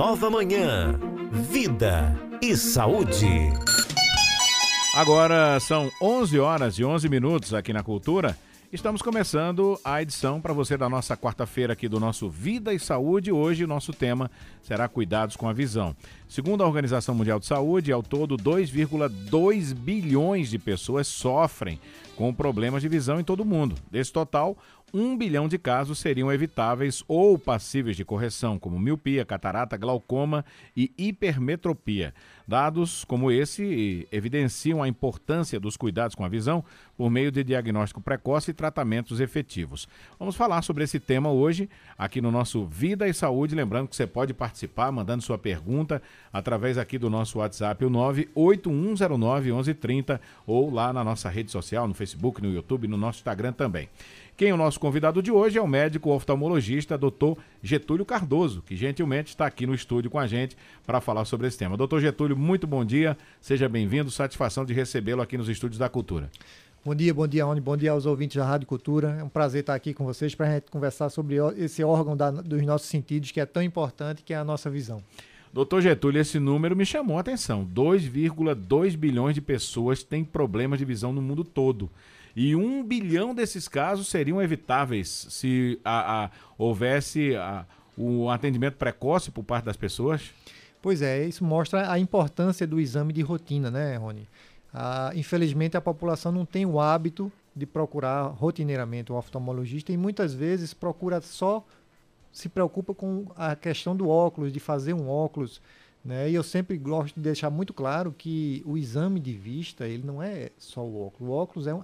nova manhã. Vida e saúde. Agora são 11 horas e 11 minutos aqui na Cultura. Estamos começando a edição para você da nossa quarta-feira aqui do nosso Vida e Saúde. Hoje o nosso tema será cuidados com a visão. Segundo a Organização Mundial de Saúde, ao todo 2,2 bilhões de pessoas sofrem com problemas de visão em todo o mundo. Desse total, um bilhão de casos seriam evitáveis ou passíveis de correção, como miopia, catarata, glaucoma e hipermetropia. Dados como esse evidenciam a importância dos cuidados com a visão por meio de diagnóstico precoce e tratamentos efetivos. Vamos falar sobre esse tema hoje aqui no nosso Vida e Saúde. Lembrando que você pode participar mandando sua pergunta através aqui do nosso WhatsApp, o 981091130 ou lá na nossa rede social, no Facebook, no YouTube, no nosso Instagram também. Quem é o nosso convidado de hoje é o médico oftalmologista Dr. Getúlio Cardoso, que gentilmente está aqui no estúdio com a gente para falar sobre esse tema. Doutor Getúlio, muito bom dia, seja bem-vindo, satisfação de recebê-lo aqui nos estúdios da Cultura. Bom dia, bom dia, Oni, bom dia aos ouvintes da Rádio Cultura. É um prazer estar aqui com vocês para a gente conversar sobre esse órgão da, dos nossos sentidos que é tão importante, que é a nossa visão. Doutor Getúlio, esse número me chamou a atenção. 2,2 bilhões de pessoas têm problemas de visão no mundo todo. E um bilhão desses casos seriam evitáveis se a, a, houvesse a, o atendimento precoce por parte das pessoas? Pois é, isso mostra a importância do exame de rotina, né, Rony? Ah, infelizmente, a população não tem o hábito de procurar rotineiramente o oftalmologista e muitas vezes procura só se preocupa com a questão do óculos, de fazer um óculos, né? E eu sempre gosto de deixar muito claro que o exame de vista, ele não é só o óculos. O óculos é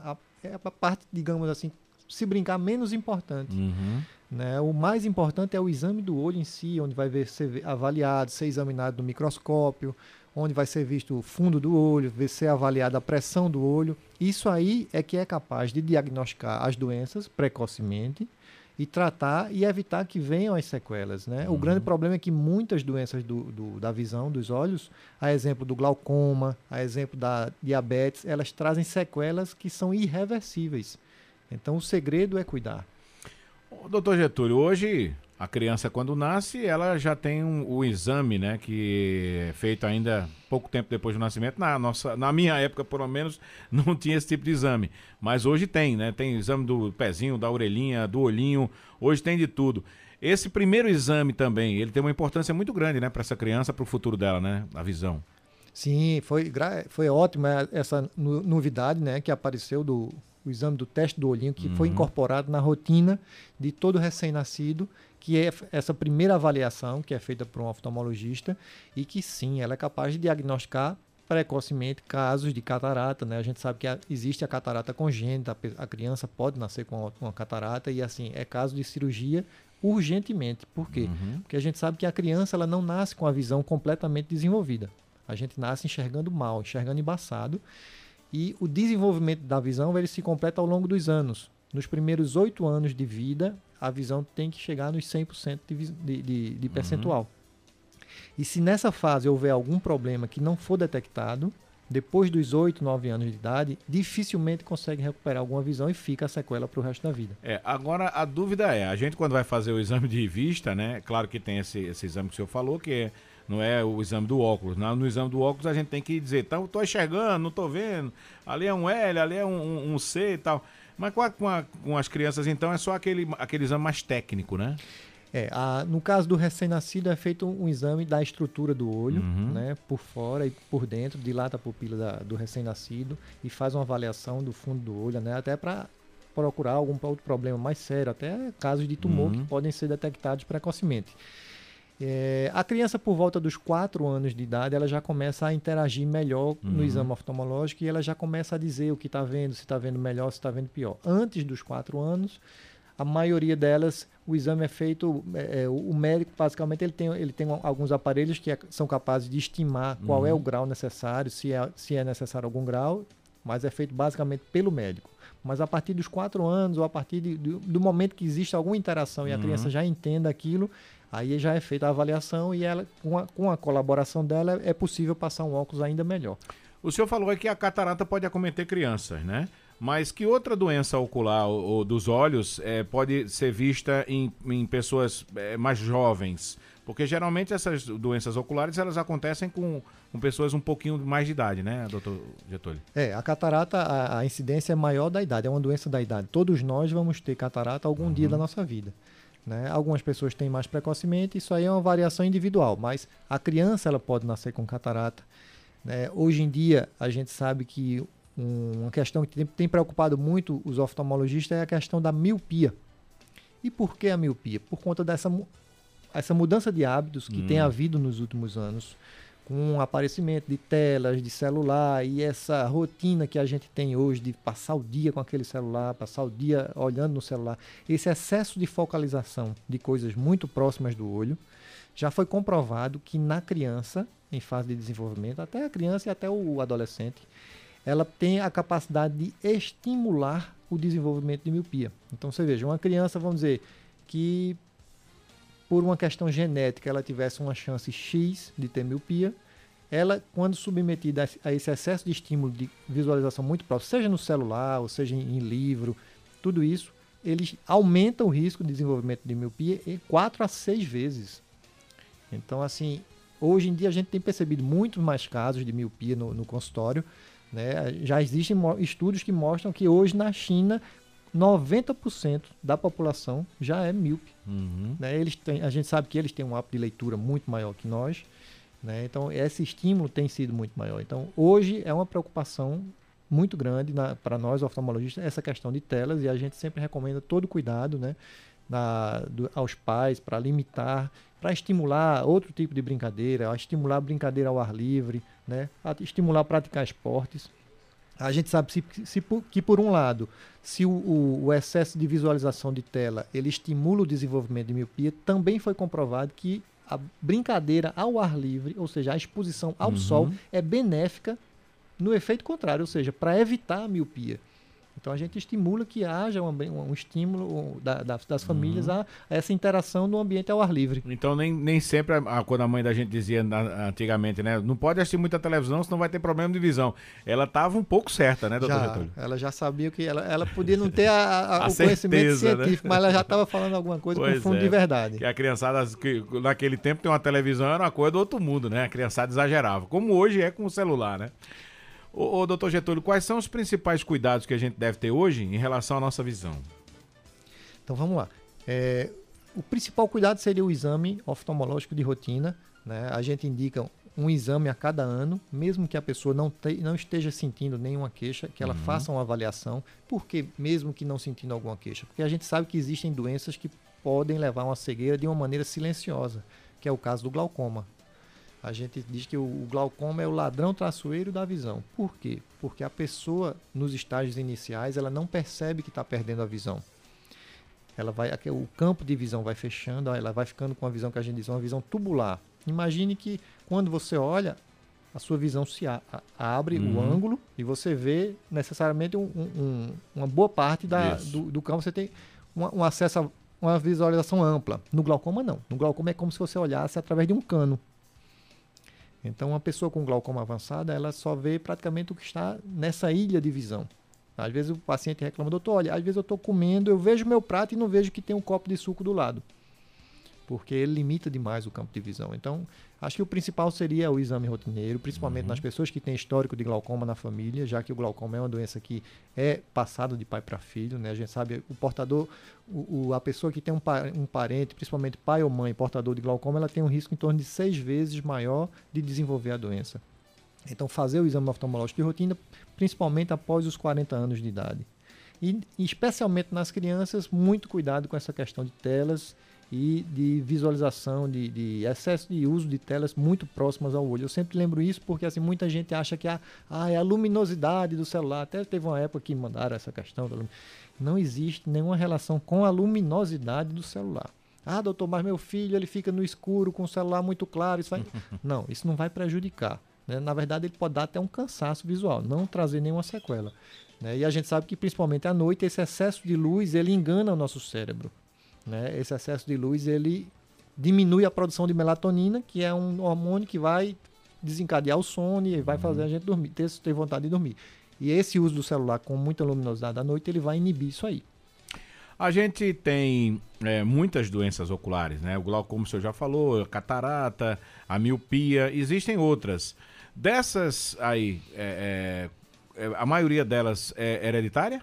é a parte, digamos assim, se brincar, menos importante. Uhum. Né? O mais importante é o exame do olho em si, onde vai ver, ser avaliado, ser examinado no microscópio, onde vai ser visto o fundo do olho, ver ser avaliada a pressão do olho. Isso aí é que é capaz de diagnosticar as doenças precocemente e tratar e evitar que venham as sequelas. Né? Uhum. O grande problema é que muitas doenças do, do, da visão, dos olhos, a exemplo do glaucoma, a exemplo da diabetes, elas trazem sequelas que são irreversíveis. Então o segredo é cuidar. Doutor Getúlio, hoje a criança quando nasce, ela já tem um, o exame, né, que é feito ainda pouco tempo depois do nascimento. Na nossa, na minha época, pelo menos, não tinha esse tipo de exame, mas hoje tem, né? Tem exame do pezinho, da orelhinha, do olhinho, hoje tem de tudo. Esse primeiro exame também, ele tem uma importância muito grande, né, para essa criança, para o futuro dela, né, a visão. Sim, foi, foi ótima essa novidade, né, que apareceu do o exame do teste do olhinho, que uhum. foi incorporado na rotina de todo recém-nascido que é essa primeira avaliação que é feita por um oftalmologista e que sim, ela é capaz de diagnosticar precocemente casos de catarata, né? A gente sabe que existe a catarata congênita, a criança pode nascer com uma catarata e assim, é caso de cirurgia urgentemente. Por quê? Uhum. Porque a gente sabe que a criança ela não nasce com a visão completamente desenvolvida. A gente nasce enxergando mal, enxergando embaçado. E o desenvolvimento da visão ele se completa ao longo dos anos. Nos primeiros oito anos de vida, a visão tem que chegar nos 100% de, de, de, de percentual. Uhum. E se nessa fase houver algum problema que não for detectado, depois dos 8, 9 anos de idade, dificilmente consegue recuperar alguma visão e fica a sequela para o resto da vida. É, agora a dúvida é, a gente quando vai fazer o exame de vista, né? Claro que tem esse, esse exame que o senhor falou, que é, não é o exame do óculos. No, no exame do óculos a gente tem que dizer, então estou enxergando, não estou vendo, ali é um L, ali é um, um, um C e tal. Mas com, a, com, a, com, as crianças, então, é só aquele, aquele exame mais técnico, né? É, a, no caso do recém-nascido, é feito um, um, exame da estrutura do olho, uhum. né? Por fora e por dentro, dilata a pupila da, do recém-nascido e faz uma avaliação do fundo do olho, né? Até para procurar algum outro problema mais sério, até casos de tumor uhum. que podem ser detectados precocemente. É, a criança, por volta dos 4 anos de idade, ela já começa a interagir melhor uhum. no exame oftalmológico e ela já começa a dizer o que está vendo, se está vendo melhor, se está vendo pior. Antes dos 4 anos, a maioria delas, o exame é feito, é, é o médico, basicamente, ele tem, ele tem alguns aparelhos que é, são capazes de estimar qual uhum. é o grau necessário, se é, se é necessário algum grau, mas é feito basicamente pelo médico. Mas a partir dos 4 anos, ou a partir de, do, do momento que existe alguma interação e a uhum. criança já entenda aquilo, Aí já é feita a avaliação e ela, com a, com a colaboração dela é possível passar um óculos ainda melhor. O senhor falou que a catarata pode acometer crianças, né? Mas que outra doença ocular ou, ou dos olhos é, pode ser vista em, em pessoas é, mais jovens? Porque geralmente essas doenças oculares elas acontecem com, com pessoas um pouquinho mais de idade, né, doutor Getúlio? É, a catarata, a, a, incidência é maior da idade, é uma doença da idade. Todos nós vamos ter catarata algum uhum. dia da nossa vida. Né? Algumas pessoas têm mais precocemente, isso aí é uma variação individual, mas a criança ela pode nascer com catarata. Né? Hoje em dia, a gente sabe que uma questão que tem, tem preocupado muito os oftalmologistas é a questão da miopia. E por que a miopia? Por conta dessa essa mudança de hábitos que hum. tem havido nos últimos anos, com o aparecimento de telas, de celular e essa rotina que a gente tem hoje de passar o dia com aquele celular, passar o dia olhando no celular, esse excesso de focalização de coisas muito próximas do olho, já foi comprovado que na criança, em fase de desenvolvimento, até a criança e até o adolescente, ela tem a capacidade de estimular o desenvolvimento de miopia. Então você veja, uma criança, vamos dizer, que por uma questão genética ela tivesse uma chance X de ter miopia, ela, quando submetida a esse excesso de estímulo de visualização muito próximo, seja no celular, ou seja em, livro, tudo isso, eles aumentam o risco de desenvolvimento de miopia em 4 a 6 vezes. Então, assim, hoje em dia a gente tem percebido muito mais casos de miopia no, no consultório, né? Já existem estudos que mostram que hoje na China 90% da população já é míope. Uhum. Né? Eles têm, a gente sabe que eles têm um hábito de leitura muito maior que nós. Né? Então, esse estímulo tem sido muito maior. Então, hoje é uma preocupação muito grande para nós oftalmologistas essa questão de telas e a gente sempre recomenda todo cuidado né, na, do, aos pais para limitar, para estimular outro tipo de brincadeira, estimular brincadeira ao ar livre, né? estimular a praticar esportes. A gente sabe se, se, que, por um lado, se o, o, o, excesso de visualização de tela ele estimula o desenvolvimento de miopia, também foi comprovado que a brincadeira ao ar livre, ou seja, a exposição ao uhum. sol, é benéfica no efeito contrário, ou seja, para evitar a miopia. Então a gente estimula que haja um, um estímulo da, da, das famílias uhum. a, a, essa interação no ambiente ao ar livre. Então nem, nem sempre, a, quando a mãe da gente dizia na, antigamente, né? Não pode assistir muita televisão, senão vai ter problema de visão. Ela estava um pouco certa, né, doutor Getúlio? Ela já sabia que ela, ela podia não ter a, o certeza, conhecimento né? científico, né? mas ela já estava falando alguma coisa pois com fundo é, de verdade. Que a criançada, que naquele tempo tem uma televisão, era uma coisa do outro mundo, né? A criançada exagerava. Como hoje é com o celular, né? Ô, ô, doutor Getúlio, quais são os principais cuidados que a gente deve ter hoje em relação à nossa visão? Então vamos lá. É, o principal cuidado seria o exame oftalmológico de rotina. Né? A gente indica um exame a cada ano, mesmo que a pessoa não, te, não esteja sentindo nenhuma queixa, que ela uhum. faça uma avaliação. Por que mesmo que não sentindo alguma queixa? Porque a gente sabe que existem doenças que podem levar a uma cegueira de uma maneira silenciosa, que é o caso do glaucoma. A gente diz que o, glaucoma é o ladrão traçoeiro da visão. Por quê? Porque a pessoa, nos estágios iniciais, ela não percebe que está perdendo a visão. Ela vai, o campo de visão vai fechando, ela vai ficando com a visão que a gente diz, uma visão tubular. Imagine que quando você olha, a sua visão se a, a, abre uhum. o ângulo e você vê necessariamente um, um, uma boa parte da, do, do, campo. Você tem um, um acesso a uma visualização ampla. No glaucoma, não. No glaucoma é como se você olhasse através de um cano. Então, uma pessoa com glaucoma avançada, ela só vê praticamente o que está nessa ilha de visão. Às vezes o paciente reclama, doutor, olha, às vezes eu estou comendo, eu vejo meu prato e não vejo que tem um copo de suco do lado porque ele limita demais o campo de visão. Então, acho que o principal seria o exame rotineiro, principalmente uhum. nas pessoas que têm histórico de glaucoma na família, já que o glaucoma é uma doença que é passada de pai para filho, né? A gente sabe, o portador, o, o, a pessoa que tem um, um parente, principalmente pai ou mãe, portador de glaucoma, ela tem um risco em torno de seis vezes maior de desenvolver a doença. Então, fazer o exame oftalmológico de rotina, principalmente após os 40 anos de idade. E, especialmente nas crianças, muito cuidado com essa questão de telas e de visualização, de, de, excesso de uso de telas muito próximas ao olho. Eu sempre lembro isso porque assim, muita gente acha que a, ah, é a luminosidade do celular. Até teve uma época que mandaram essa questão. Não existe nenhuma relação com a luminosidade do celular. Ah, doutor, mas meu filho ele fica no escuro com o celular muito claro. Isso vai... não, isso não vai prejudicar. Né? Na verdade, ele pode dar até um cansaço visual, não trazer nenhuma sequela. Né? E a gente sabe que principalmente à noite esse excesso de luz ele engana o nosso cérebro. Né? Esse excesso de luz ele diminui a produção de melatonina, que é um hormônio que vai desencadear o sono e vai fazer a gente dormir, ter, ter vontade de dormir. E esse uso do celular com muita luminosidade à noite, ele vai inibir isso aí. A gente tem é, muitas doenças oculares, né? O glaucoma, o senhor já falou, a catarata, a miopia, existem outras. Dessas aí, é, é, a maioria delas é hereditária?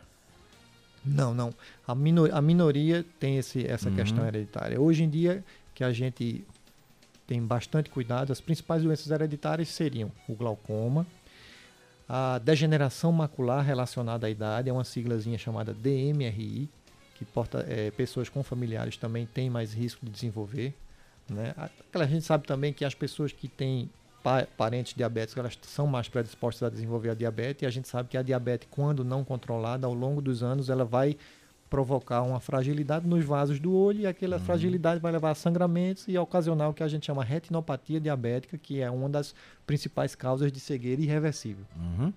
Não, não. A, minor, a minoria tem esse, essa uhum. questão hereditária. Hoje em dia, que a gente tem bastante cuidado, as principais doenças hereditárias seriam o glaucoma, a degeneração macular relacionada à idade, é uma siglazinha chamada DMRI, que porta, é, pessoas com familiares também têm mais risco de desenvolver. Né? A, gente sabe também que as pessoas que têm pa parentes diabéticos elas são mais predispostas a desenvolver a diabetes e a gente sabe que a diabetes, quando não controlada, ao longo dos anos, ela vai provocar uma fragilidade nos vasos do olho e aquela uhum. fragilidade vai levar a sangramentos e ocasionar o que a gente chama retinopatia diabética, que é uma das principais causas de cegueira irreversível. Uhum.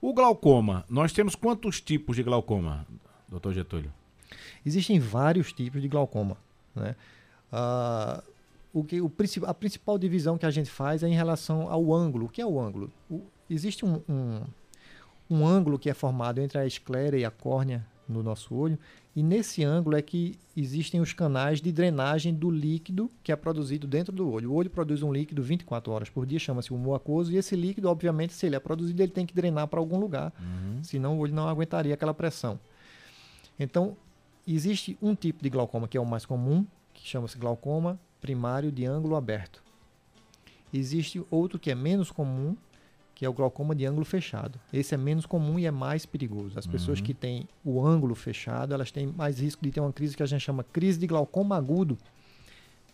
O glaucoma, nós temos quantos tipos de glaucoma, doutor Getúlio? Existem vários tipos de glaucoma. Né? Uh, o que, o, a principal divisão que a gente faz é em relação ao ângulo. O que é o ângulo? O, existe um, um, um, ângulo que é formado entre a esclera e a córnea no nosso olho, e nesse ângulo é que existem os canais de drenagem do líquido que é produzido dentro do olho. O olho produz um líquido 24 horas por dia, chama-se o mucoso, e esse líquido, obviamente, se ele é produzido, ele tem que drenar para algum lugar, uhum. senão o olho não aguentaria aquela pressão. Então, Existe um tipo de glaucoma que é o mais comum, que chama-se glaucoma primário de ângulo aberto. Existe outro que é menos comum, que é o glaucoma de ângulo fechado. Esse é menos comum e é mais perigoso. As uhum. pessoas que têm o ângulo fechado, elas têm mais risco de ter uma crise que a gente chama crise de glaucoma agudo.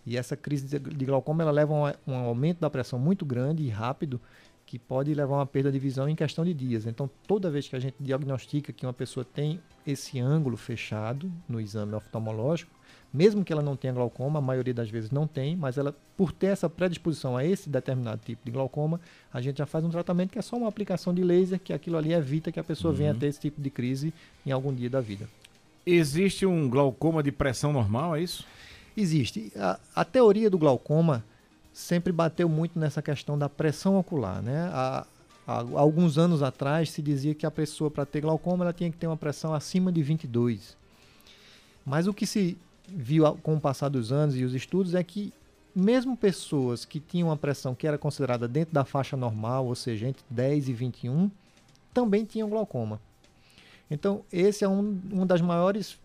E essa crise de glaucoma ela leva a um, um aumento da pressão muito grande e rápido, que pode levar a uma perda de visão em questão de dias. Então, toda vez que a gente diagnostica que uma pessoa tem esse ângulo fechado no exame oftalmológico, mesmo que ela não tenha glaucoma, a maioria das vezes não tem, mas ela, por ter essa predisposição a esse determinado tipo de glaucoma, a gente já faz um tratamento que é só uma aplicação de laser, que aquilo ali evita que a pessoa uhum. venha a ter esse tipo de crise em algum dia da vida. Existe um glaucoma de pressão normal, é isso? Existe. A, a teoria do glaucoma sempre bateu muito nessa questão da pressão ocular. Né? Há alguns anos atrás se dizia que a pessoa, para ter glaucoma, ela tinha que ter uma pressão acima de 22. Mas o que se viu com o passar dos anos e os estudos é que mesmo pessoas que tinham uma pressão que era considerada dentro da faixa normal, ou seja, entre 10 e 21, também tinham glaucoma. Então, esse é um, uma das maiores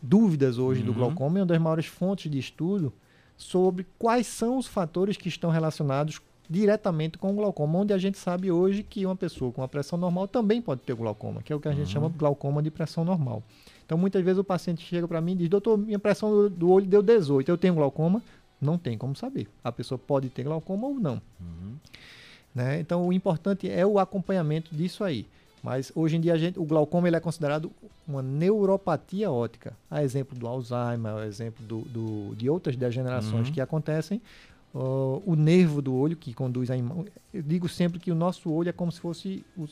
dúvidas hoje uhum. do glaucoma e uma das maiores fontes de estudo sobre quais são os fatores que estão relacionados diretamente com o glaucoma, onde a gente sabe hoje que uma pessoa com a pressão normal também pode ter glaucoma, que é o que a gente uhum. chama de glaucoma de pressão normal. Então, muitas vezes o paciente chega para mim e diz: Doutor, minha pressão do, olho deu 18, eu tenho glaucoma? Não tem como saber. A pessoa pode ter glaucoma ou não. Uhum. Né? Então, o importante é o acompanhamento disso aí. Mas hoje em dia gente, o glaucoma ele é considerado uma neuropatia óptica. A exemplo do Alzheimer, a exemplo do, do de outras degenerações uhum. que acontecem. Uh, o nervo do olho que conduz a imagem. Eu digo sempre que o nosso olho é como se fosse o,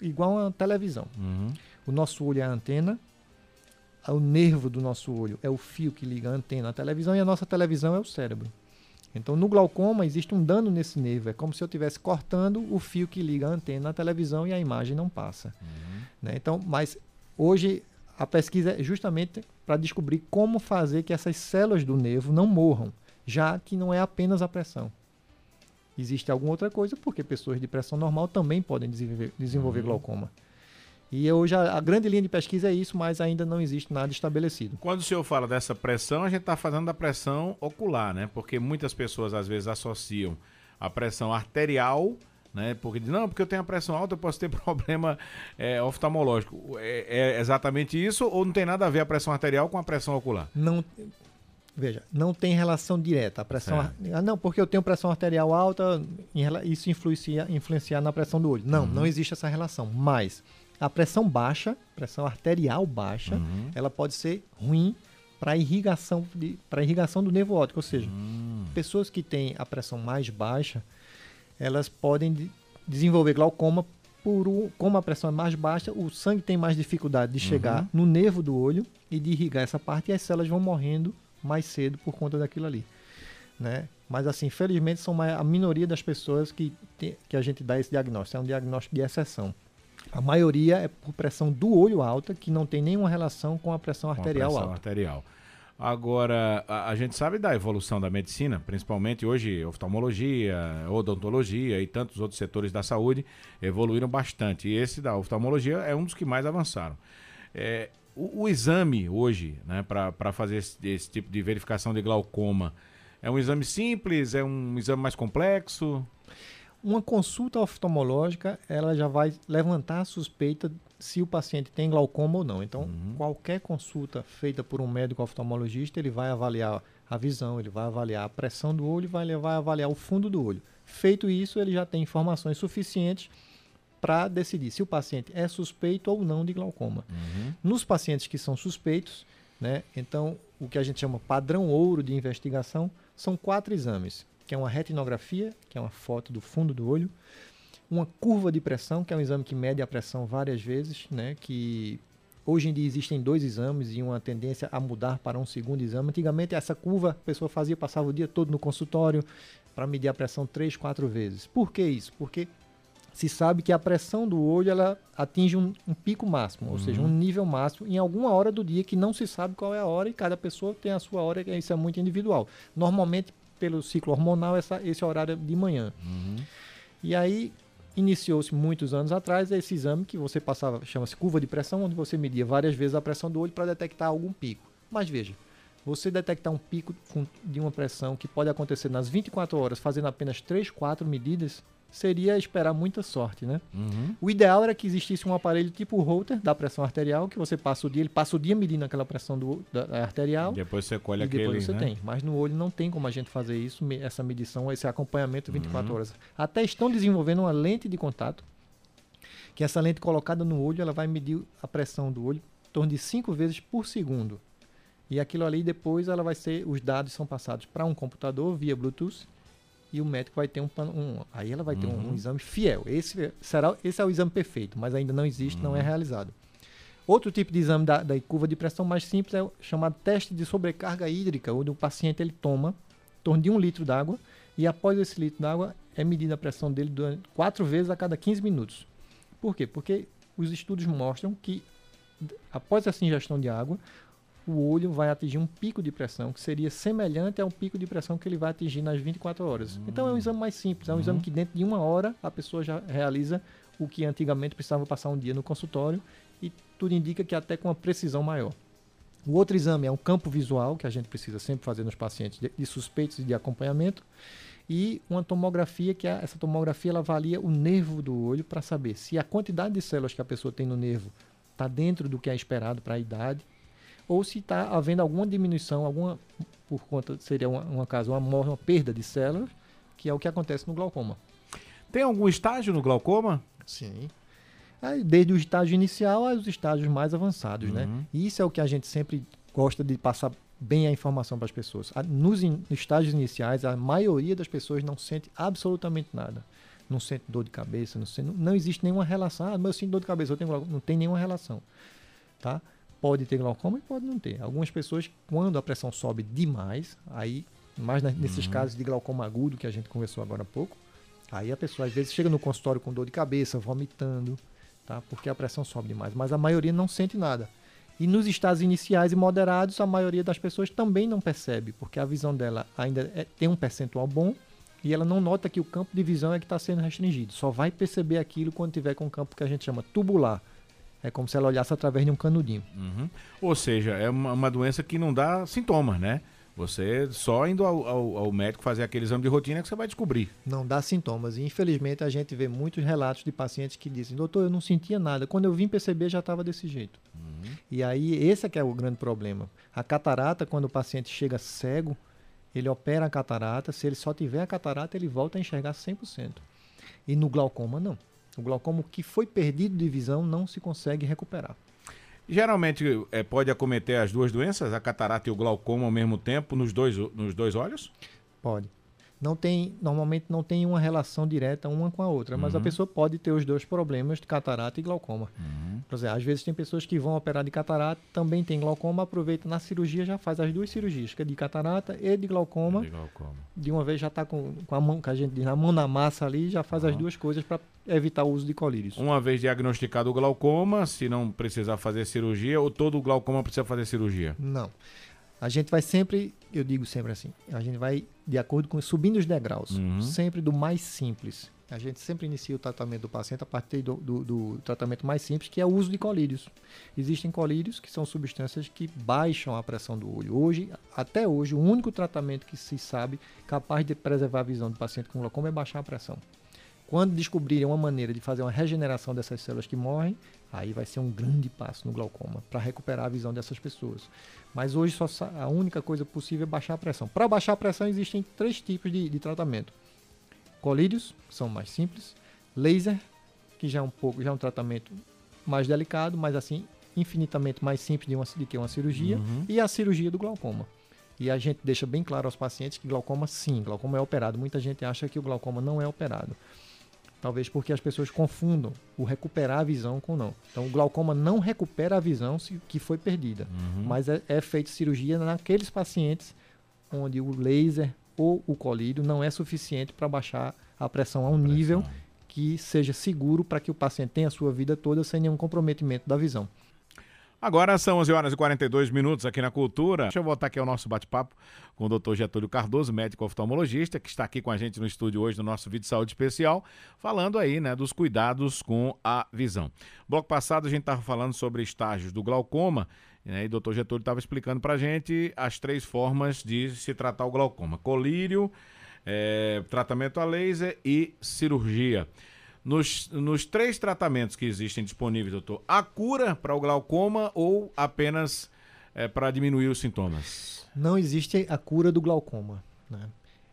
igual a uma televisão. Uhum. O nosso olho é a antena, o nervo do nosso olho é o fio que liga a antena à televisão e a nossa televisão é o cérebro. Então, no glaucoma, existe um dano nesse nervo. É como se eu estivesse cortando o fio que liga a antena à televisão e a imagem não passa. Uhum. Né? Então, mas hoje a pesquisa é justamente para descobrir como fazer que essas células do nervo não morram, já que não é apenas a pressão. Existe alguma outra coisa, porque pessoas de pressão normal também podem desenvolver, desenvolver uhum. glaucoma. E hoje a, a, grande linha de pesquisa é isso, mas ainda não existe nada estabelecido. Quando o senhor fala dessa pressão, a gente está falando da pressão ocular, né? Porque muitas pessoas às vezes associam a pressão arterial né? Porque não, porque eu tenho a pressão alta, eu posso ter problema é, oftalmológico. É, é, exatamente isso ou não tem nada a ver a pressão arterial com a pressão ocular? Não, veja, não tem relação direta. A pressão, ah, não, porque eu tenho pressão arterial alta, isso influencia, influenciar na pressão do olho. Não, uhum. não existe essa relação. Mas a pressão baixa, pressão arterial baixa, uhum. ela pode ser ruim para irrigação para irrigação do nervo óptico, ou seja, uhum. pessoas que têm a pressão mais baixa, elas podem de, desenvolver glaucoma por um, como a pressão é mais baixa, o sangue tem mais dificuldade de chegar uhum. no nervo do olho e de irrigar essa parte e as células vão morrendo mais cedo por conta daquilo ali, né? Mas assim, felizmente são a minoria das pessoas que, que a gente dá esse diagnóstico, é um diagnóstico de exceção. A maioria é por pressão do olho alta, que não tem nenhuma relação com a pressão arterial pressão alta. arterial. Agora, a, a, gente sabe da evolução da medicina, principalmente hoje oftalmologia, odontologia e tantos outros setores da saúde evoluíram bastante. E esse da oftalmologia é um dos que mais avançaram. É, o, o, exame hoje, né, para fazer esse, esse tipo de verificação de glaucoma, é um exame simples? É um exame mais complexo? Uma consulta oftalmológica, ela já vai levantar a suspeita se o paciente tem glaucoma ou não. Então, uhum. qualquer consulta feita por um médico oftalmologista, ele vai avaliar a visão, ele vai avaliar a pressão do olho, vai, vai avaliar o fundo do olho. Feito isso, ele já tem informações suficientes para decidir se o paciente é suspeito ou não de glaucoma. Uhum. Nos pacientes que são suspeitos, né, então o que a gente chama padrão ouro de investigação são quatro exames, que é uma retinografia, que é uma foto do fundo do olho, uma curva de pressão, que é um exame que mede a pressão várias vezes, né, que hoje em dia existem dois exames e uma tendência a mudar para um segundo exame. Antigamente essa curva a pessoa fazia, passava o dia todo no consultório para medir a pressão três, quatro vezes. Por que isso? Porque se sabe que a pressão do olho ela atinge um, um pico máximo, ou seja, um uhum. nível máximo em alguma hora do dia que não se sabe qual é a hora e cada pessoa tem a sua hora, isso é muito individual. Normalmente, pelo ciclo hormonal, essa, esse horário de manhã. Uhum. E aí iniciou-se muitos anos atrás esse exame que você passava, chama-se curva de pressão, onde você media várias vezes a pressão do olho para detectar algum pico. Mas veja, você detectar um pico de uma pressão que pode acontecer nas 24 horas, fazendo apenas 3, 4 medidas, seria esperar muita sorte, né? Uhum. O ideal era que existisse um aparelho tipo o Holter da pressão arterial, que você passa o dia, ele passa o dia medindo aquela pressão do, da, da arterial. Depois você colhe e aquele, depois você né? tem. Mas no olho não tem como a gente fazer isso, essa medição, esse acompanhamento 24 uhum. horas. Até estão desenvolvendo uma lente de contato, que essa lente colocada no olho, ela vai medir a pressão do olho em torno de 5 vezes por segundo. E aquilo ali depois ela vai ser, os dados são passados para um computador via Bluetooth e o médico vai ter um, um aí ela vai ter um, um, uhum. exame fiel. Esse será esse é o exame perfeito, mas ainda não existe, uhum. não é uhum. realizado. Outro tipo de exame da, da, curva de pressão mais simples é o chamado teste de sobrecarga hídrica, onde o paciente ele toma em torno de um litro d'água e após esse litro d'água é medida a pressão dele durante, quatro vezes a cada 15 minutos. Por quê? Porque os estudos mostram que após essa ingestão de água, o olho vai atingir um pico de pressão que seria semelhante a um pico de pressão que ele vai atingir nas 24 horas. Hum. Então é um exame mais simples, é um uhum. exame que dentro de uma hora a pessoa já realiza o que antigamente precisava passar um dia no consultório e tudo indica que até com uma precisão maior. O outro exame é um campo visual, que a gente precisa sempre fazer nos pacientes de, de suspeitos e de acompanhamento, e uma tomografia, que é, essa tomografia ela avalia o nervo do olho para saber se a quantidade de células que a pessoa tem no nervo está dentro do que é esperado para a idade ou se está havendo alguma diminuição, alguma por conta seria uma, uma caso uma, uma perda de células, que é o que acontece no glaucoma. Tem algum estágio no glaucoma? Sim. Desde o estágio inicial aos estágios mais avançados, né? uhum. né? E isso é o que a gente sempre gosta de passar bem a informação para as pessoas. Nos, in, estágios iniciais, a maioria das pessoas não sente absolutamente nada. Não sente dor de cabeça, não, sente, não, não existe nenhuma relação. Ah, mas eu sinto dor de cabeça, eu tenho não tem nenhuma relação, tá? Pode ter glaucoma e pode não ter. Algumas pessoas, quando a pressão sobe demais, aí, mais nesses uhum. casos de glaucoma agudo que a gente conversou agora há pouco, aí a pessoa às vezes chega no consultório com dor de cabeça, vomitando, tá? Porque a pressão sobe demais. Mas a maioria não sente nada. E nos estados iniciais e moderados, a maioria das pessoas também não percebe, porque a visão dela ainda é, tem um percentual bom e ela não nota que o campo de visão é que está sendo restringido. Só vai perceber aquilo quando tiver com um campo que a gente chama tubular é como se ela olhasse através de um canudinho. Uhum. Ou seja, é uma, uma, doença que não dá sintomas, né? Você só indo ao, ao, ao, médico fazer aquele exame de rotina que você vai descobrir. Não dá sintomas. E infelizmente a gente vê muitos relatos de pacientes que dizem, doutor, eu não sentia nada. Quando eu vim perceber já estava desse jeito. Uhum. E aí esse é que é o grande problema. A catarata, quando o paciente chega cego, ele opera a catarata. Se ele só tiver a catarata, ele volta a enxergar 100%. E no glaucoma, não. O glaucoma que foi perdido de visão não se consegue recuperar. Geralmente é, pode acometer as duas doenças, a catarata e o glaucoma ao mesmo tempo, nos dois, nos dois olhos? Pode. Não tem, normalmente não tem uma relação direta uma com a outra, mas a Uhum. pessoa pode ter os dois problemas de catarata e glaucoma. Uhum. Por exemplo, às vezes tem pessoas que vão operar de catarata, também tem glaucoma, aproveita na cirurgia, já faz as duas cirurgias, que é de catarata e de glaucoma. De glaucoma. De uma vez já está com, com a mão, que a gente diz, a mão na massa ali, já faz as Aham. duas coisas para evitar o uso de colírios. Uma vez diagnosticado o glaucoma, se não precisar fazer cirurgia, ou todo glaucoma precisa fazer cirurgia? Não. A gente vai sempre, eu digo sempre assim, a gente vai de acordo com subindo os degraus, Uhum. sempre do mais simples. A gente sempre inicia o tratamento do paciente a partir do, do- do tratamento mais simples, que é o uso de colírios. Existem colírios que são substâncias que baixam a pressão do olho. Hoje, até hoje, o único tratamento que se sabe capaz de preservar a visão do paciente com glaucoma é baixar a pressão. Quando descobrirem uma maneira de fazer uma regeneração dessas células que morrem, aí vai ser um grande passo no glaucoma para recuperar a visão dessas pessoas. Mas hoje só a única coisa possível é baixar a pressão. Para baixar a pressão existem três tipos de, de tratamento: colírios, que são mais simples, laser, que já é um pouco, já é um tratamento mais delicado, mas assim infinitamente mais simples de, uma, de que uma cirurgia, Uhum. e a cirurgia do glaucoma. E a gente deixa bem claro aos pacientes que glaucoma sim, glaucoma é operado. Muita gente acha que o glaucoma não é operado. Talvez porque as pessoas confundam o recuperar a visão com não. Então, o glaucoma não recupera a visão que foi perdida, Uhum. mas é, é feita cirurgia naqueles pacientes onde o laser ou o colírio não é suficiente para baixar a pressão a um nível Pressão. que seja seguro para que o paciente tenha a sua vida toda sem nenhum comprometimento da visão. Agora são 11 horas e 42 minutos aqui na Cultura. Deixa eu voltar aqui ao nosso bate-papo com o Dr. Getúlio Cardoso, médico oftalmologista, que está aqui com a gente no estúdio hoje no nosso vídeo de saúde especial, falando aí, né, dos cuidados com a visão. Bloco passado a gente estava falando sobre estágios do glaucoma, né, e o Dr. Getúlio estava explicando para a gente as três formas de se tratar o glaucoma: colírio, eh, tratamento a laser e cirurgia. Nos, nos três tratamentos que existem disponíveis, doutor, a cura para o glaucoma ou apenas para diminuir os sintomas? Não existe a cura do glaucoma. Né?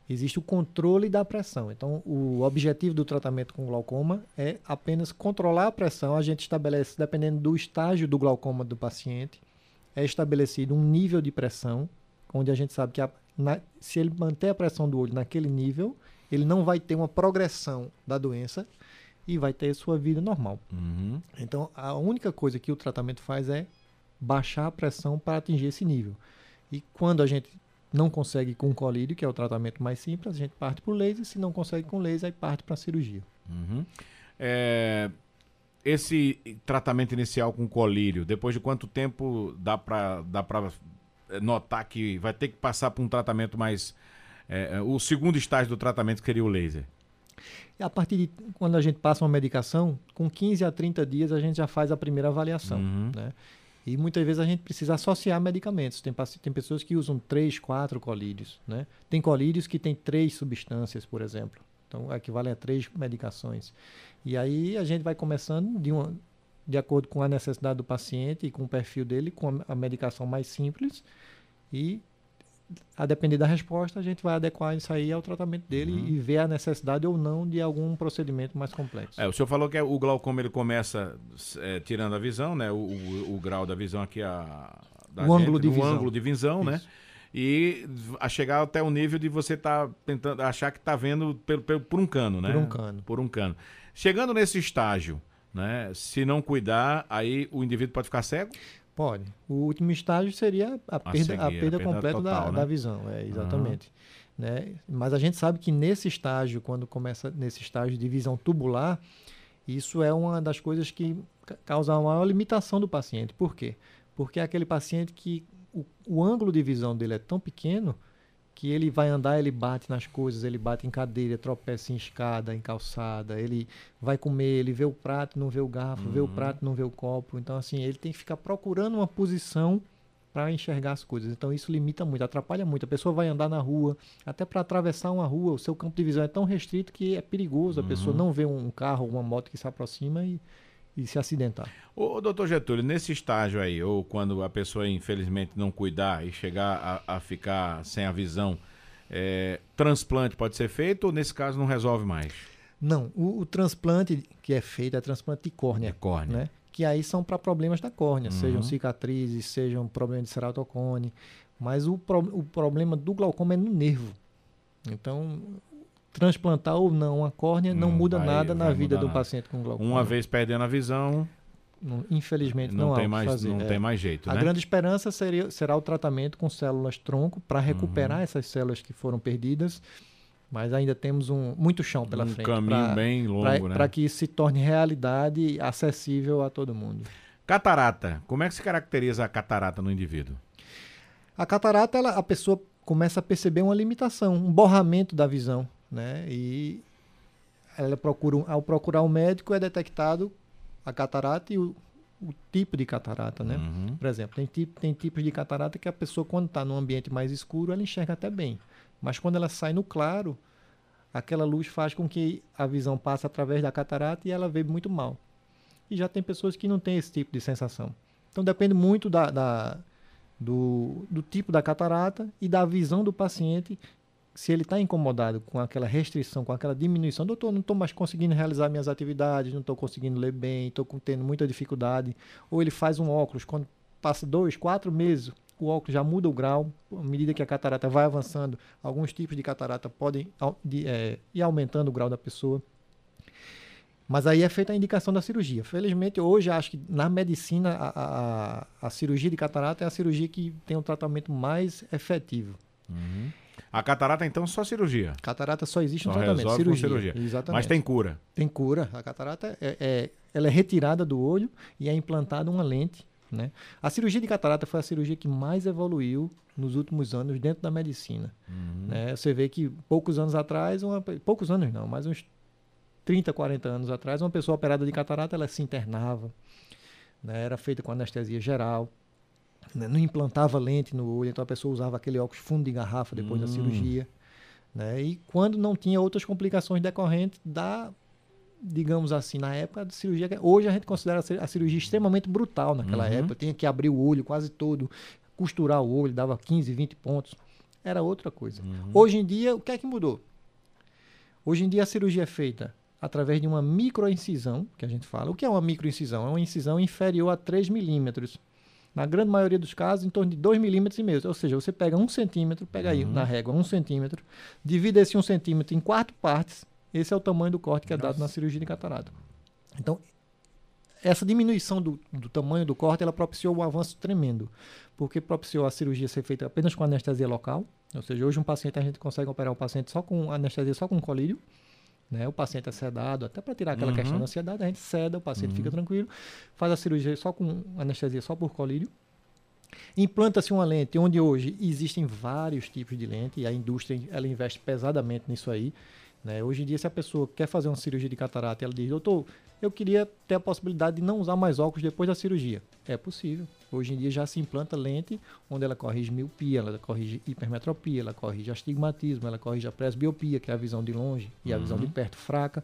Existe o controle da pressão. Então, o objetivo do tratamento com glaucoma é apenas controlar a pressão. A gente estabelece, dependendo do estágio do glaucoma do paciente, é estabelecido um nível de pressão, onde a gente sabe que a- na- se ele manter a pressão do olho naquele nível, ele não vai ter uma progressão da doença e vai ter sua vida normal. Uhum. Então, a única coisa que o tratamento faz é baixar a pressão para atingir esse nível. E quando a gente não consegue com colírio, que é o tratamento mais simples, a gente parte para o laser. Se não consegue com laser, aí parte para a cirurgia. Uhum. É, esse tratamento inicial com colírio, depois de quanto tempo dá para dá pra notar que vai ter que passar por um tratamento mais. eh, eh, o segundo estágio do tratamento seria o laser? A partir de quando a gente passa uma medicação, com 15 a 30 dias a gente já faz a primeira avaliação. Uhum. Né? E muitas vezes a gente precisa associar medicamentos. Tem, tem pessoas que usam três, quatro colírios. Né? Tem colírios que têm três substâncias, por exemplo. Então, equivalem a três medicações. E aí a gente vai começando de, uma, de acordo com a necessidade do paciente e com o perfil dele, com a, a medicação mais simples. E, a depender da resposta, a gente vai adequar isso aí ao tratamento dele Uhum. e ver a necessidade ou não de algum procedimento mais complexo. É, o senhor falou que é- o glaucoma ele começa eh, tirando a visão, né? O, o- o grau da visão aqui, a, da O ângulo de no visão. ângulo de visão, né? Isso. E a chegar até o nível de você estar tentando achar que está vendo pelo, pelo- por um cano, né? Por um cano. Por um cano. Chegando nesse estágio, né? Se não cuidar, aí o indivíduo pode ficar cego? Pode. O último estágio seria a perda, cegueira, a a perda perda completa da, total, né? da visão, é, exatamente. Né? Mas a gente sabe que nesse estágio, quando começa nesse estágio de visão tubular, isso é uma das coisas que ca- causa a maior limitação do paciente. Por quê? Porque é aquele paciente que o, o ângulo de visão dele é tão pequeno que ele vai andar, ele bate nas coisas, ele bate em cadeira, tropeça em escada, em calçada, ele vai comer, ele vê o prato, não vê o garfo, vê o Uhum. prato, não vê o copo. Então, assim, ele tem que ficar procurando uma posição para enxergar as coisas. Então, isso limita muito, atrapalha muito. A pessoa vai andar na rua, até para atravessar uma rua, o seu campo de visão é tão restrito que é perigoso a pessoa Uhum. não ver um carro, uma moto que se aproxima e, e se acidentar. Ô, doutor Getúlio, nesse estágio aí, ou quando a pessoa infelizmente não cuidar e chegar a, a ficar sem a visão, é, transplante pode ser feito ou nesse caso não resolve mais? Não, o, o transplante que é feito é transplante de córnea. É córnea. né? Que aí são para problemas da córnea, Uhum. sejam cicatrizes, sejam problemas de ceratocone. Mas o, pro- o problema do glaucoma é no nervo. Então, transplantar ou não a córnea não, Não muda vai- nada na vida do nada. paciente com glaucoma. Uma vez perdendo a visão, infelizmente não, não, há tem mais, fazer. não é. tem mais jeito, A né? grande esperança seria, será o tratamento com células tronco para recuperar Uhum. essas células que foram perdidas, mas ainda temos um, muito chão pela um frente caminho bem longo, né? para que isso se torne realidade acessível a todo mundo. Catarata. Como é que se caracteriza a catarata no indivíduo? A catarata, ela, a pessoa começa a perceber uma limitação, um borramento da visão, né? E ela procura, ao procurar um médico é detectado a catarata e o, o tipo de catarata, né? Uhum. Por exemplo, tem, tipo, tem tipos de catarata que a pessoa, quando está num ambiente mais escuro, ela enxerga até bem. Mas quando ela sai no claro, aquela luz faz com que a visão passe através da catarata e ela vê muito mal. E já tem pessoas que não têm esse tipo de sensação. Então depende muito da, da- do, do tipo da catarata e da visão do paciente. Se ele está incomodado com aquela restrição, com aquela diminuição, doutor, não estou mais conseguindo realizar minhas atividades, não estou conseguindo ler bem, estou tendo muita dificuldade. Ou ele faz um óculos, quando passa dois, quatro meses, o óculos já muda o grau, à medida que a catarata vai avançando, alguns tipos de catarata podem de, eh, ir aumentando o grau da pessoa. Mas aí é feita a indicação da cirurgia. Felizmente, hoje, acho que na medicina, a, a- a cirurgia de catarata é a cirurgia que tem um tratamento mais efetivo. Uhum. A catarata, então, só cirurgia. Catarata só existe um Só tratamento, cirurgia. cirurgia. Exatamente. Mas tem cura. Tem cura. A catarata é, é- ela é retirada do olho e é implantada uma lente. Né? A cirurgia de catarata foi a cirurgia que mais evoluiu nos últimos anos dentro da medicina. Uhum. né? Você vê que poucos anos atrás, uma, poucos anos não, mas uns 30, 40 anos atrás, uma pessoa operada de catarata ela se internava, né? era feita com anestesia geral, né? não implantava lente no olho, então a pessoa usava aquele óculos fundo de garrafa depois da Hum. cirurgia. Né? E quando não tinha outras complicações decorrentes da, digamos assim, na época da cirurgia, hoje a gente considera a cirurgia extremamente brutal naquela Uhum. época, tinha que abrir o olho quase todo, costurar o olho, dava 15, 20 pontos, era outra coisa. Uhum. Hoje em dia, o que é que mudou? Hoje em dia a cirurgia é feita através de uma microincisão, que a gente fala. O que é uma microincisão? É uma incisão inferior a 3 milímetros. Na grande maioria dos casos, em torno de 2 milímetros e meio. Ou seja, você pega um centímetro, pega aí Uhum. na régua um centímetro, divide esse um centímetro em quatro partes. Esse é o tamanho do corte que é dado Nossa. na cirurgia de catarata. Então, essa diminuição do, do tamanho do corte, ela propiciou um avanço tremendo, porque propiciou a cirurgia ser feita apenas com anestesia local, ou seja, hoje um paciente a gente consegue operar o paciente só com anestesia, só com colírio, né? O paciente é sedado, até para tirar aquela Uhum. questão da ansiedade, a gente seda, o paciente Uhum. fica tranquilo, faz a cirurgia só com anestesia, só por colírio. Implanta-se uma lente, onde hoje existem vários tipos de lente, e a indústria ela investe pesadamente nisso aí. Né? Hoje em dia, se a pessoa quer fazer uma cirurgia de catarata, ela diz, doutor, eu queria ter a possibilidade de não usar mais óculos depois da cirurgia. É possível. Hoje em dia já se implanta lente onde ela corrige miopia, ela corrige hipermetropia, ela corrige astigmatismo, ela corrige a presbiopia, que é a visão de longe, e a visão de Uhum. perto fraca.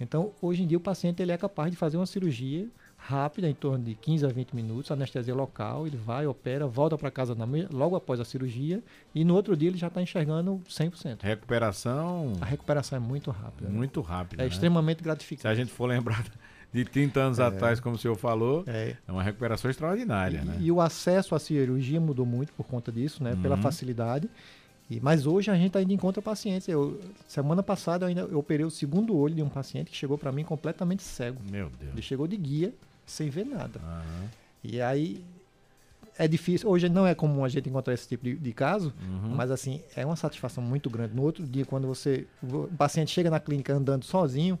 Então, hoje em dia, o paciente ele é capaz de fazer uma cirurgia rápida, em torno de 15 a 20 minutos, anestesia local, ele vai, opera, volta para casa na logo após a cirurgia, e no outro dia ele já está enxergando 100%. Recuperação A recuperação é muito rápida. né? muito rápida. É né? extremamente Se gratificante. a gente for lembrar de 30 anos atrás, como o senhor falou, É. é uma recuperação extraordinária, E, né? e o acesso à cirurgia mudou muito por conta disso, né? Pela Uhum. facilidade. E, mas hoje a gente ainda encontra pacientes. Eu, semana passada eu ainda eu operei o segundo olho de um paciente que chegou para mim completamente cego. Meu Deus. Ele chegou de guia, sem ver nada. Aham. E aí é difícil. Hoje não é comum a gente encontrar esse tipo de, de caso, Uhum. mas assim, é uma satisfação muito grande. No outro dia, quando você. O paciente chega na clínica andando sozinho,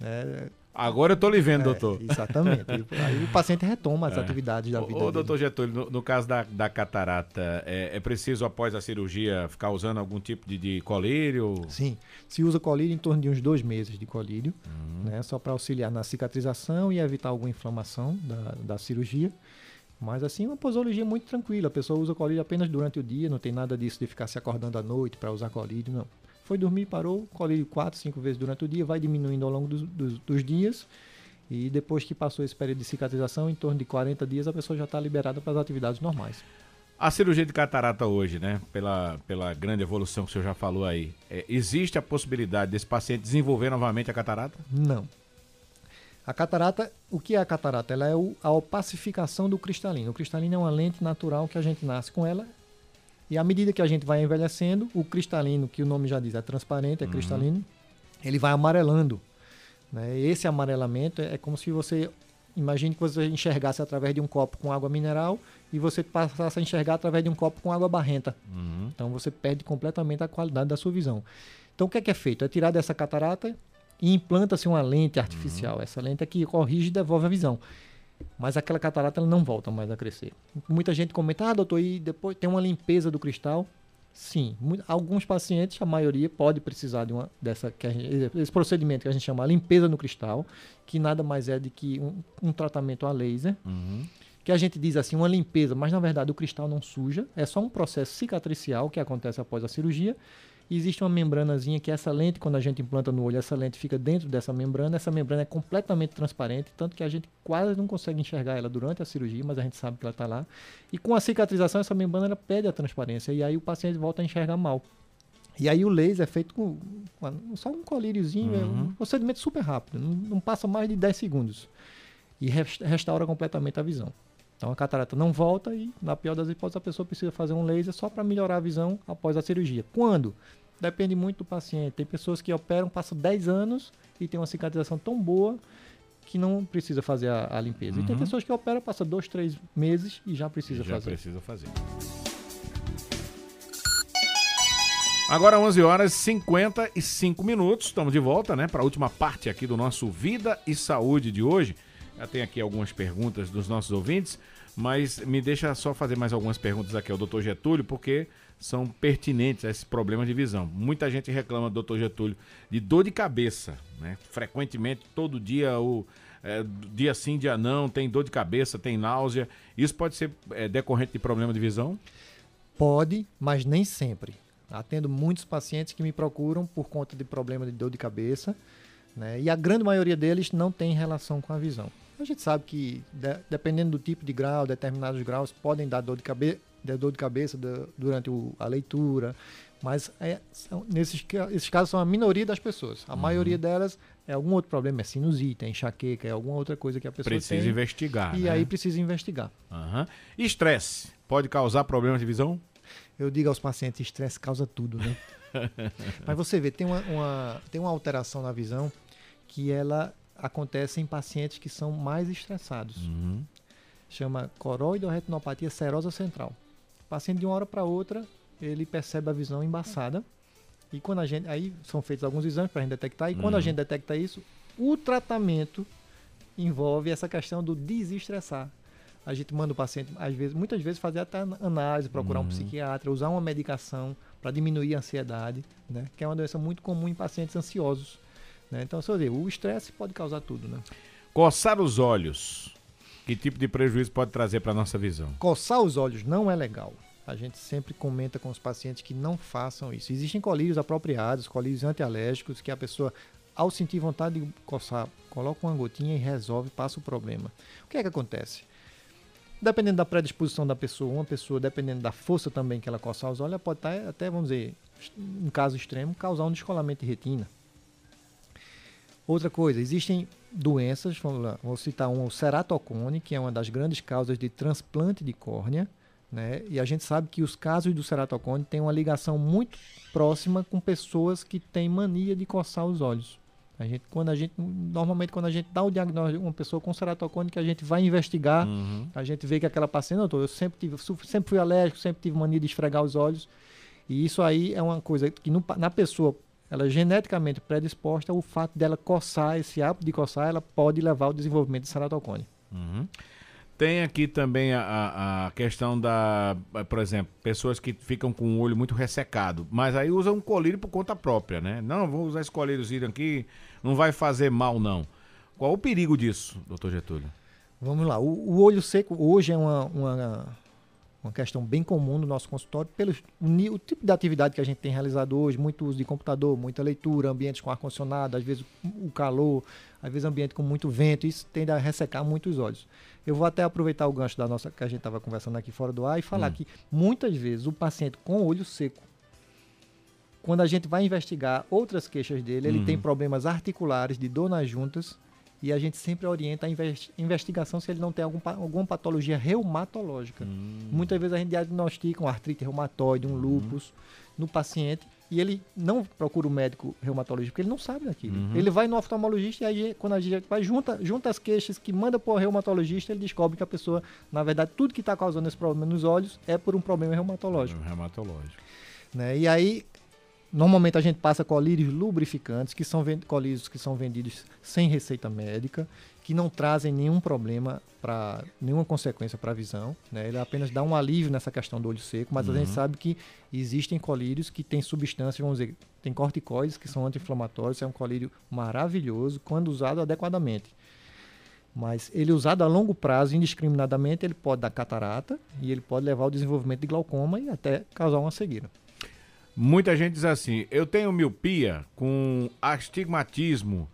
né, Agora eu tô lhe vendo, é, doutor. Exatamente. Aí o paciente retoma as É. atividades da vida. Ô, dele. doutor Getúlio, no, no caso da, da catarata, é, é preciso, após a cirurgia, ficar usando algum tipo de, de colírio? Sim, se usa colírio em torno de uns dois meses de colírio, Uhum. né, só para auxiliar na cicatrização e evitar alguma inflamação da, da cirurgia. Mas assim, uma posologia muito tranquila. A pessoa usa colírio apenas durante o dia, não tem nada disso de ficar se acordando à noite para usar colírio, não. Foi dormir, parou, colírio quatro, cinco vezes durante o dia, vai diminuindo ao longo dos, dos- dos dias. E depois que passou esse período de cicatrização, em torno de 40 dias, a pessoa já está liberada para as atividades normais. A cirurgia de catarata hoje, né? Pela, pela grande evolução que o senhor já falou aí, é, existe a possibilidade desse paciente desenvolver novamente a catarata? Não. A catarata, o que é a catarata? Ela é o- a opacificação do cristalino. O cristalino é uma lente natural que a gente nasce com ela E à medida que a gente vai envelhecendo, o cristalino, que o nome já diz, é transparente, é uhum. cristalino, ele vai amarelando. Né? Esse amarelamento é como se você Imagine que você enxergasse através de um copo com água mineral e você passasse a enxergar através de um copo com água barrenta. Uhum. Então você perde completamente a qualidade da sua visão. Então o que é que é feito? É tirar dessa catarata e implanta-se uma lente artificial. Uhum. Essa lente é que corrige e devolve a visão. Mas aquela catarata ela não volta mais a crescer. Muita gente comenta, ah, doutor, e depois tem uma limpeza do cristal. Sim, alguns pacientes, a maioria pode precisar de uma dessa esse procedimento que a gente chama limpeza no cristal, que nada mais é do que um, um tratamento a laser, uhum. que a gente diz assim uma limpeza, mas na verdade o cristal não suja, é só um processo cicatricial que acontece após a cirurgia e existe uma membranazinha que essa lente, quando a gente implanta no olho, essa lente fica dentro dessa membrana. Essa membrana é completamente transparente, tanto que a gente quase não consegue enxergar ela durante a cirurgia, mas a gente sabe que ela está lá. E com a cicatrização, essa membrana ela perde a transparência e aí o paciente volta a enxergar mal. E aí o laser é feito com só um colíriozinho, uhum. é um uhum. procedimento super rápido, não, não, passa mais de 10 segundos. E restaura completamente a visão. Então a catarata não volta e, na pior das hipóteses, a pessoa precisa fazer um laser só para melhorar a visão após a cirurgia. Quando? Depende muito do paciente. Tem pessoas que operam, passam 10 anos e tem uma cicatrização tão boa que não precisa fazer a, a limpeza. Uhum. E tem uhum. pessoas que operam, passa 2, 3 meses e já precisa já fazer. Já precisa fazer. Agora 11 horas e 55 minutos, estamos de volta, né, para a última parte aqui do nosso Vida e Saúde de hoje. Já tem aqui algumas perguntas dos nossos ouvintes, mas me deixa só fazer mais algumas perguntas aqui ao Dr. Getúlio, porque são pertinentes a esse problema de visão. Muita gente reclama, doutor Getúlio, de dor de cabeça, né? Frequentemente, todo dia, o é, dia sim, dia não, tem dor de cabeça, tem náusea. Isso pode ser é, decorrente de problema de visão? Pode, mas nem sempre. Atendo muitos pacientes que me procuram por conta de problema de dor de cabeça, né? E a grande maioria deles não tem relação com a visão. A gente sabe que, de, dependendo do tipo de grau, determinados graus podem dar dor de cabeça de dor de cabeça de, durante o, a leitura, mas é, são, nesses esses casos são a minoria das pessoas. A uhum. maioria delas é algum outro problema, é sinusite, é enxaqueca, é alguma outra coisa que a pessoa precisa tem. Precisa investigar. E né? aí precisa investigar. Uhum. Estresse pode causar problemas de visão? Eu digo aos pacientes, estresse causa tudo, né? Mas você vê, tem uma, uma, tem uma alteração na visão que ela acontece em pacientes que são mais estressados. Uhum. Chama coroidoretinopatia serosa central paciente de uma hora para outra, ele percebe a visão embaçada. E quando a gente. Aí são feitos alguns exames para a gente detectar. E quando a uhum. gente detecta isso, o tratamento envolve essa questão do desestressar. A gente manda o paciente, às vezes, muitas vezes, fazer até análise, procurar uhum. um psiquiatra, usar uma medicação para diminuir a ansiedade, né? Que é uma doença muito comum em pacientes ansiosos. Né? Então, se eu dizer, o estresse pode causar tudo, né? Coçar os olhos que tipo de prejuízo pode trazer para a nossa visão? Coçar os olhos não é legal. A gente sempre comenta com os pacientes que não façam isso. Existem colírios apropriados, colírios antialérgicos, que a pessoa, ao sentir vontade de coçar, coloca uma gotinha e resolve, passa o problema. O que é que acontece? Dependendo da predisposição da pessoa, uma pessoa, dependendo da força também que ela coçar os olhos, ela pode estar, até, vamos dizer, em caso extremo, causar um descolamento de retina. Outra coisa, existem doenças, vamos lá, vou citar um, o ceratocone, que é uma das grandes causas de transplante de córnea, né? E a gente sabe que os casos do ceratocone têm uma ligação muito próxima com pessoas que têm mania de coçar os olhos. A gente, quando a gente, normalmente, quando a gente dá o diagnóstico de uma pessoa com ceratocone, que a gente vai investigar, uhum. a gente vê que aquela paciente, não, eu sempre, tive, sempre fui alérgico, sempre tive mania de esfregar os olhos. E isso aí é uma coisa que no, na pessoa ela é geneticamente predisposta, o fato dela coçar, esse hábito de coçar, ela pode levar ao desenvolvimento de ceratocone. Uhum. Tem aqui também a, a, questão da, por exemplo, pessoas que ficam com o olho muito ressecado, mas aí usam um colírio por conta própria, né? Não, vou usar esse colíriozinho aqui, não vai fazer mal não. Qual o perigo disso, doutor Getúlio? Vamos lá, o, o olho seco hoje é uma, uma uma questão bem comum no nosso consultório, pelo o, tipo de atividade que a gente tem realizado hoje, muito uso de computador, muita leitura, ambientes com ar-condicionado, às vezes o calor, às vezes ambiente com muito vento, isso tende a ressecar muito os olhos. Eu vou até aproveitar o gancho da nossa que a gente estava conversando aqui fora do ar e falar hum. que muitas vezes o paciente com olho seco, quando a gente vai investigar outras queixas dele, ele tem uhum. problemas articulares de dor nas juntas, E a gente sempre orienta a investigação se ele não tem algum, alguma patologia reumatológica. Hum. Muitas vezes a gente diagnostica um artrite reumatoide, um lúpus uhum. no paciente e ele não procura o médico reumatologista porque ele não sabe daquilo. Uhum. Ele vai no oftalmologista e aí quando a gente vai junta, junta as queixas que manda para o reumatologista, ele descobre que a pessoa, na verdade, tudo que está causando esse problema nos olhos é por um problema reumatológico. Reumatológico. Né? E aí Normalmente a gente passa colírios lubrificantes, que são colírios que são vendidos sem receita médica, que não trazem nenhum problema para nenhuma consequência para a visão. Né? Ele apenas dá um alívio nessa questão do olho seco, mas uhum. a gente uhum. sabe que existem colírios que têm substâncias, vamos dizer, tem corticoides que são anti-inflamatórios, é um colírio maravilhoso quando usado adequadamente. Mas ele usado a longo prazo, indiscriminadamente, ele pode dar catarata e ele pode levar ao desenvolvimento de glaucoma e até causar uma cegueira. Muita gente diz assim: eu tenho miopia com astigmatismo,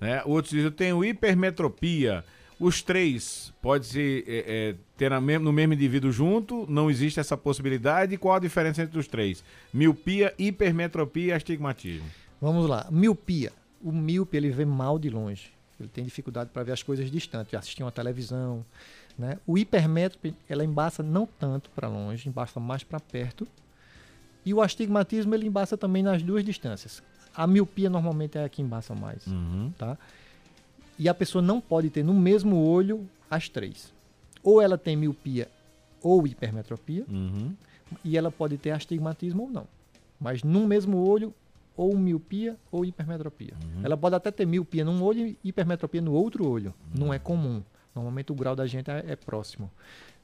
né? Outros dizem: eu tenho hipermetropia. Os três pode se é, é, ter no mesmo indivíduo junto? Não existe essa possibilidade? Qual a diferença entre os três? Miopia, hipermetropia e astigmatismo. Vamos lá. Miopia. O míope ele vê mal de longe. Ele tem dificuldade para ver as coisas distantes, assistir uma televisão. Né? O hipermétrope ela embaça não tanto para longe, embaça mais para perto e o astigmatismo ele embaça também nas duas distâncias. A miopia normalmente é a que embaça mais, uhum. tá? E a pessoa não pode ter no mesmo olho as três. Ou ela tem miopia ou hipermetropia, uhum. e ela pode ter astigmatismo ou não. Mas no mesmo olho, ou miopia ou hipermetropia. Uhum. Ela pode até ter miopia num olho e hipermetropia no outro olho. Não é comum. Normalmente o grau da gente é, é próximo.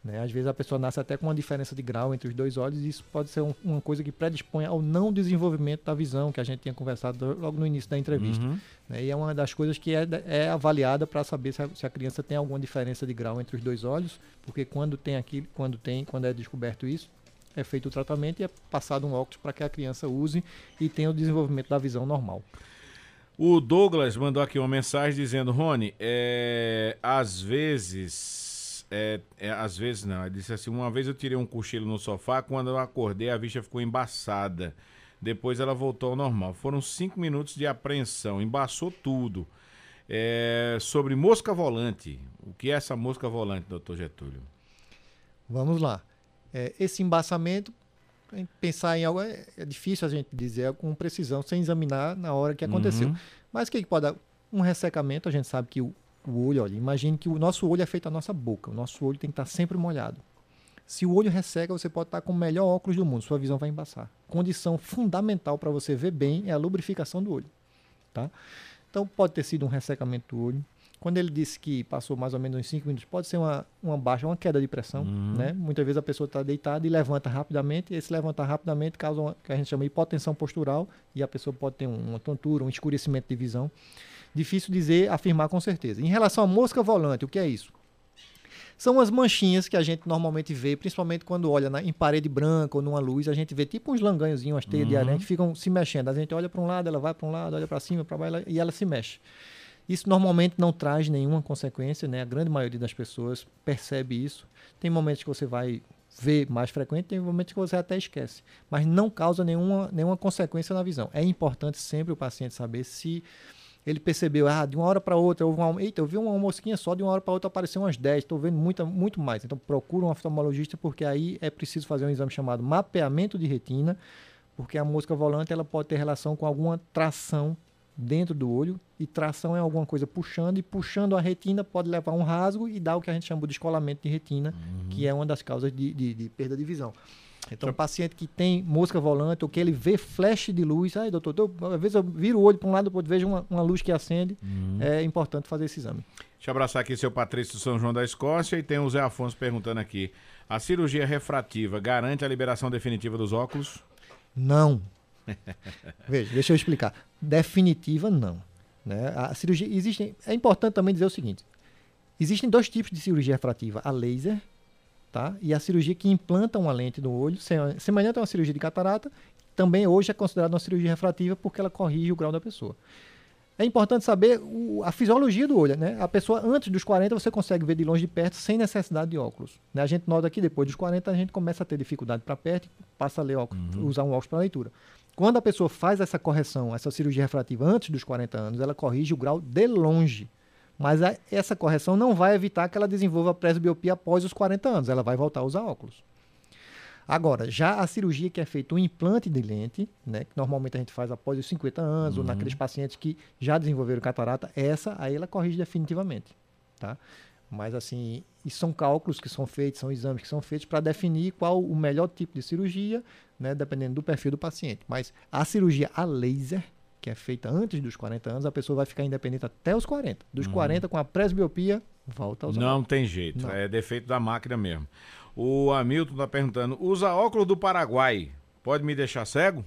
Né? Às vezes a pessoa nasce até com uma diferença de grau entre os dois olhos e isso pode ser um, uma coisa que predispõe ao não desenvolvimento da visão, que a gente tinha conversado logo no início da entrevista. Uhum. Né? E é uma das coisas que é, é avaliada para saber se a, se a, criança tem alguma diferença de grau entre os dois olhos, porque quando tem aqui, quando tem, quando é descoberto isso, é feito o tratamento e é passado um óculos para que a criança use e tenha o desenvolvimento da visão normal. O Douglas mandou aqui uma mensagem dizendo, Rony, é, às vezes é, é, às vezes não. Ele disse assim: uma vez eu tirei um cochilo no sofá, quando eu acordei a vista ficou embaçada. Depois ela voltou ao normal. Foram cinco minutos de apreensão, embaçou tudo. É, sobre mosca volante. O que é essa mosca volante, doutor Getúlio? Vamos lá. É, esse embaçamento, pensar em algo é, é, difícil a gente dizer com precisão, sem examinar na hora que aconteceu. Uhum. Mas o que, que pode dar? Um ressecamento, a gente sabe que o, o olho, olha, imagine que o nosso olho é feito a nossa boca. O nosso olho tem que estar sempre molhado. Se o olho resseca, você pode estar com o melhor óculos do mundo, sua visão vai embaçar. Condição fundamental para você ver bem é a lubrificação do olho. Tá? Então, pode ter sido um ressecamento do olho. Quando ele disse que passou mais ou menos uns 5 minutos, pode ser uma, uma baixa, uma queda de pressão. Uhum. Né? Muitas vezes a pessoa está deitada e levanta rapidamente, e esse levantar rapidamente causa uma que a gente chama de hipotensão postural, e a pessoa pode ter uma tontura, um escurecimento de visão. Difícil dizer, afirmar com certeza. Em relação à mosca volante, o que é isso? São as manchinhas que a gente normalmente vê, principalmente quando olha na, em parede branca ou numa luz, a gente vê tipo uns langanhozinhos, umas teias uhum. de aranha que ficam se mexendo. A gente olha para um lado, ela vai para um lado, olha para cima, para baixo e ela se mexe. Isso normalmente não traz nenhuma consequência, né? A grande maioria das pessoas percebe isso. Tem momentos que você vai ver mais frequente, tem momentos que você até esquece, mas não causa nenhuma, nenhuma consequência na visão. É importante sempre o paciente saber se ele percebeu, ah, de uma hora para outra, houve uma, eita, eu vi uma mosquinha só, de uma hora para outra apareceu umas 10, estou vendo muita, muito mais. Então procura um oftalmologista, porque aí é preciso fazer um exame chamado mapeamento de retina, porque a mosca volante ela pode ter relação com alguma tração dentro do olho, e tração é alguma coisa puxando, e puxando a retina pode levar a um rasgo e dar o que a gente chama de descolamento de retina, uhum. que é uma das causas de, de, de perda de visão. Então, o paciente que tem mosca volante ou que ele vê flash de luz, ai doutor, eu, às vezes eu viro o olho para um lado, depois vejo uma, uma luz que acende, uhum. é importante fazer esse exame. Deixa eu abraçar aqui seu Patrício São João da Escócia e tem o Zé Afonso perguntando aqui: a cirurgia refrativa garante a liberação definitiva dos óculos? Não. Veja, deixa eu explicar. Definitiva, não. Né? A cirurgia existe. É importante também dizer o seguinte: existem dois tipos de cirurgia refrativa: a laser Tá? E a cirurgia que implanta uma lente no olho, semelhante a uma cirurgia de catarata, também hoje é considerada uma cirurgia refrativa porque ela corrige o grau da pessoa. É importante saber o, a fisiologia do olho, né? A pessoa antes dos 40 você consegue ver de longe de perto sem necessidade de óculos. Né? A gente nota que depois dos 40 a gente começa a ter dificuldade para perto passa a ler óculos, uhum. usar um óculos para leitura. Quando a pessoa faz essa correção, essa cirurgia refrativa antes dos 40 anos, ela corrige o grau de longe. Mas a, essa correção não vai evitar que ela desenvolva a presbiopia após os 40 anos. Ela vai voltar a usar óculos. Agora, já a cirurgia que é feita um implante de lente, né, que normalmente a gente faz após os 50 anos, uhum. ou naqueles pacientes que já desenvolveram catarata, essa aí ela corrige definitivamente, tá? Mas assim, são cálculos que são feitos, são exames que são feitos para definir qual o melhor tipo de cirurgia, né, dependendo do perfil do paciente. Mas a cirurgia a laser, que é feita antes dos 40 anos, a pessoa vai ficar independente até os 40. Dos uhum. 40 com a presbiopia, volta aos Não tem jeito, Não. é defeito da máquina mesmo. O Hamilton está perguntando: usa óculos do Paraguai, pode me deixar cego?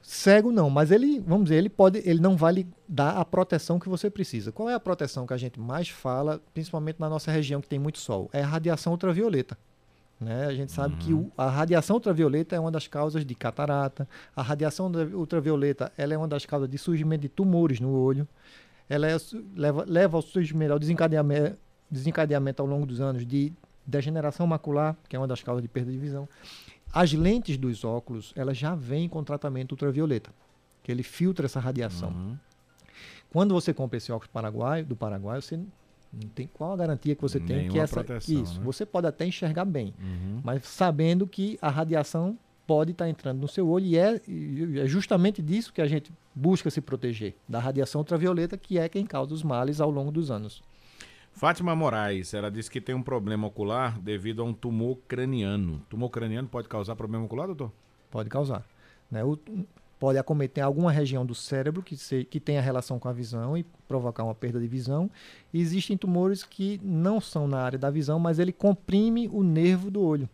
Cego não, mas ele, vamos dizer, ele pode, ele não vai lhe dar a proteção que você precisa. Qual é a proteção que a gente mais fala, principalmente na nossa região que tem muito sol? É a radiação ultravioleta. Né? A gente sabe uhum. que a radiação ultravioleta é uma das causas de catarata. A radiação ultravioleta ela é uma das causas de surgimento de tumores no olho. Ela é, leva, leva ao surgimento, ao desencadeamento, desencadeamento ao longo dos anos de degeneração macular, que é uma das causas de perda de visão. As lentes dos óculos, elas já vêm com tratamento ultravioleta, que ele filtra essa radiação. Uhum. Quando você compra esse óculos paraguaio, do Paraguai, você não tem qual a garantia que você tem Nenhuma que essa proteção, isso, né? você pode até enxergar bem, uhum. mas sabendo que a radiação pode estar entrando no seu olho e é, é justamente disso que a gente busca se proteger, da radiação ultravioleta, que é quem causa os males ao longo dos anos. Fátima Moraes, ela disse que tem um problema ocular devido a um tumor craniano. Tumor craniano pode causar problema ocular, doutor? Pode causar. Né? O, pode acometer alguma região do cérebro que, se, que tenha relação com a visão e provocar uma perda de visão. E existem tumores que não são na área da visão, mas ele comprime o nervo do olho.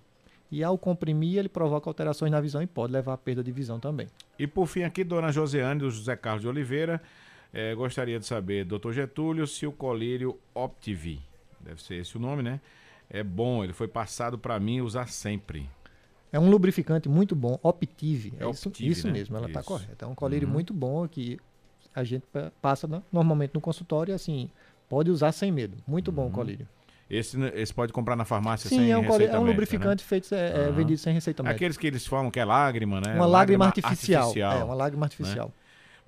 E ao comprimir, ele provoca alterações na visão e pode levar à perda de visão também. E por fim, aqui, dona Josiane, do José Carlos de Oliveira. É, gostaria de saber, doutor Getúlio, se o colírio Optivi, deve ser esse o nome, né? É bom, ele foi passado para mim usar sempre. É um lubrificante muito bom, Optive. É, é isso, Optive, isso né? mesmo, ela está correta. É um colírio uhum. muito bom que a gente passa normalmente no consultório e assim, pode usar sem medo. Muito uhum. bom o uhum. colírio. Esse, esse pode comprar na farmácia Sim, sem é um, receita é um lubrificante né? feito, é, uhum. vendido sem receita médica. Aqueles que eles falam que é lágrima, né? Uma lágrima, lágrima artificial. artificial. É, uma lágrima artificial. Né?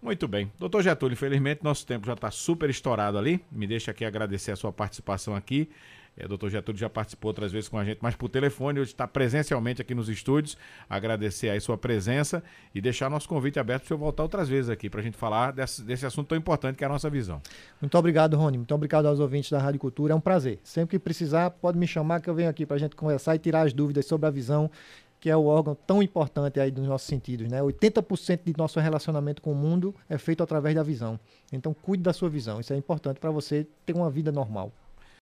Muito bem. Doutor Getúlio, infelizmente nosso tempo já está super estourado ali. Me deixa aqui agradecer a sua participação aqui. É, doutor Getúlio já participou outras vezes com a gente, mas por telefone, hoje está presencialmente aqui nos estúdios. Agradecer aí sua presença e deixar nosso convite aberto para o senhor voltar outras vezes aqui para a gente falar desse, desse assunto tão importante que é a nossa visão. Muito obrigado, Rony. Muito obrigado aos ouvintes da Rádio Cultura. É um prazer. Sempre que precisar, pode me chamar que eu venho aqui para a gente conversar e tirar as dúvidas sobre a visão que é o órgão tão importante aí dos nossos sentidos, né? 80% de nosso relacionamento com o mundo é feito através da visão. Então, cuide da sua visão. Isso é importante para você ter uma vida normal.